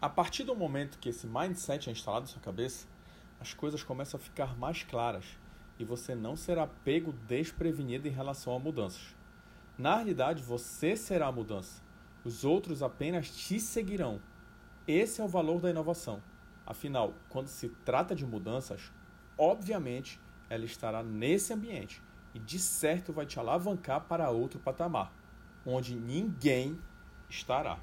A partir do momento que esse mindset é instalado na sua cabeça, as coisas começam a ficar mais claras e você não será pego desprevenido em relação a mudanças. Na realidade, você será a mudança. Os outros apenas te seguirão. Esse é o valor da inovação. Afinal, quando se trata de mudanças, obviamente ela estará nesse ambiente e de certo vai te alavancar para outro patamar, onde ninguém estará.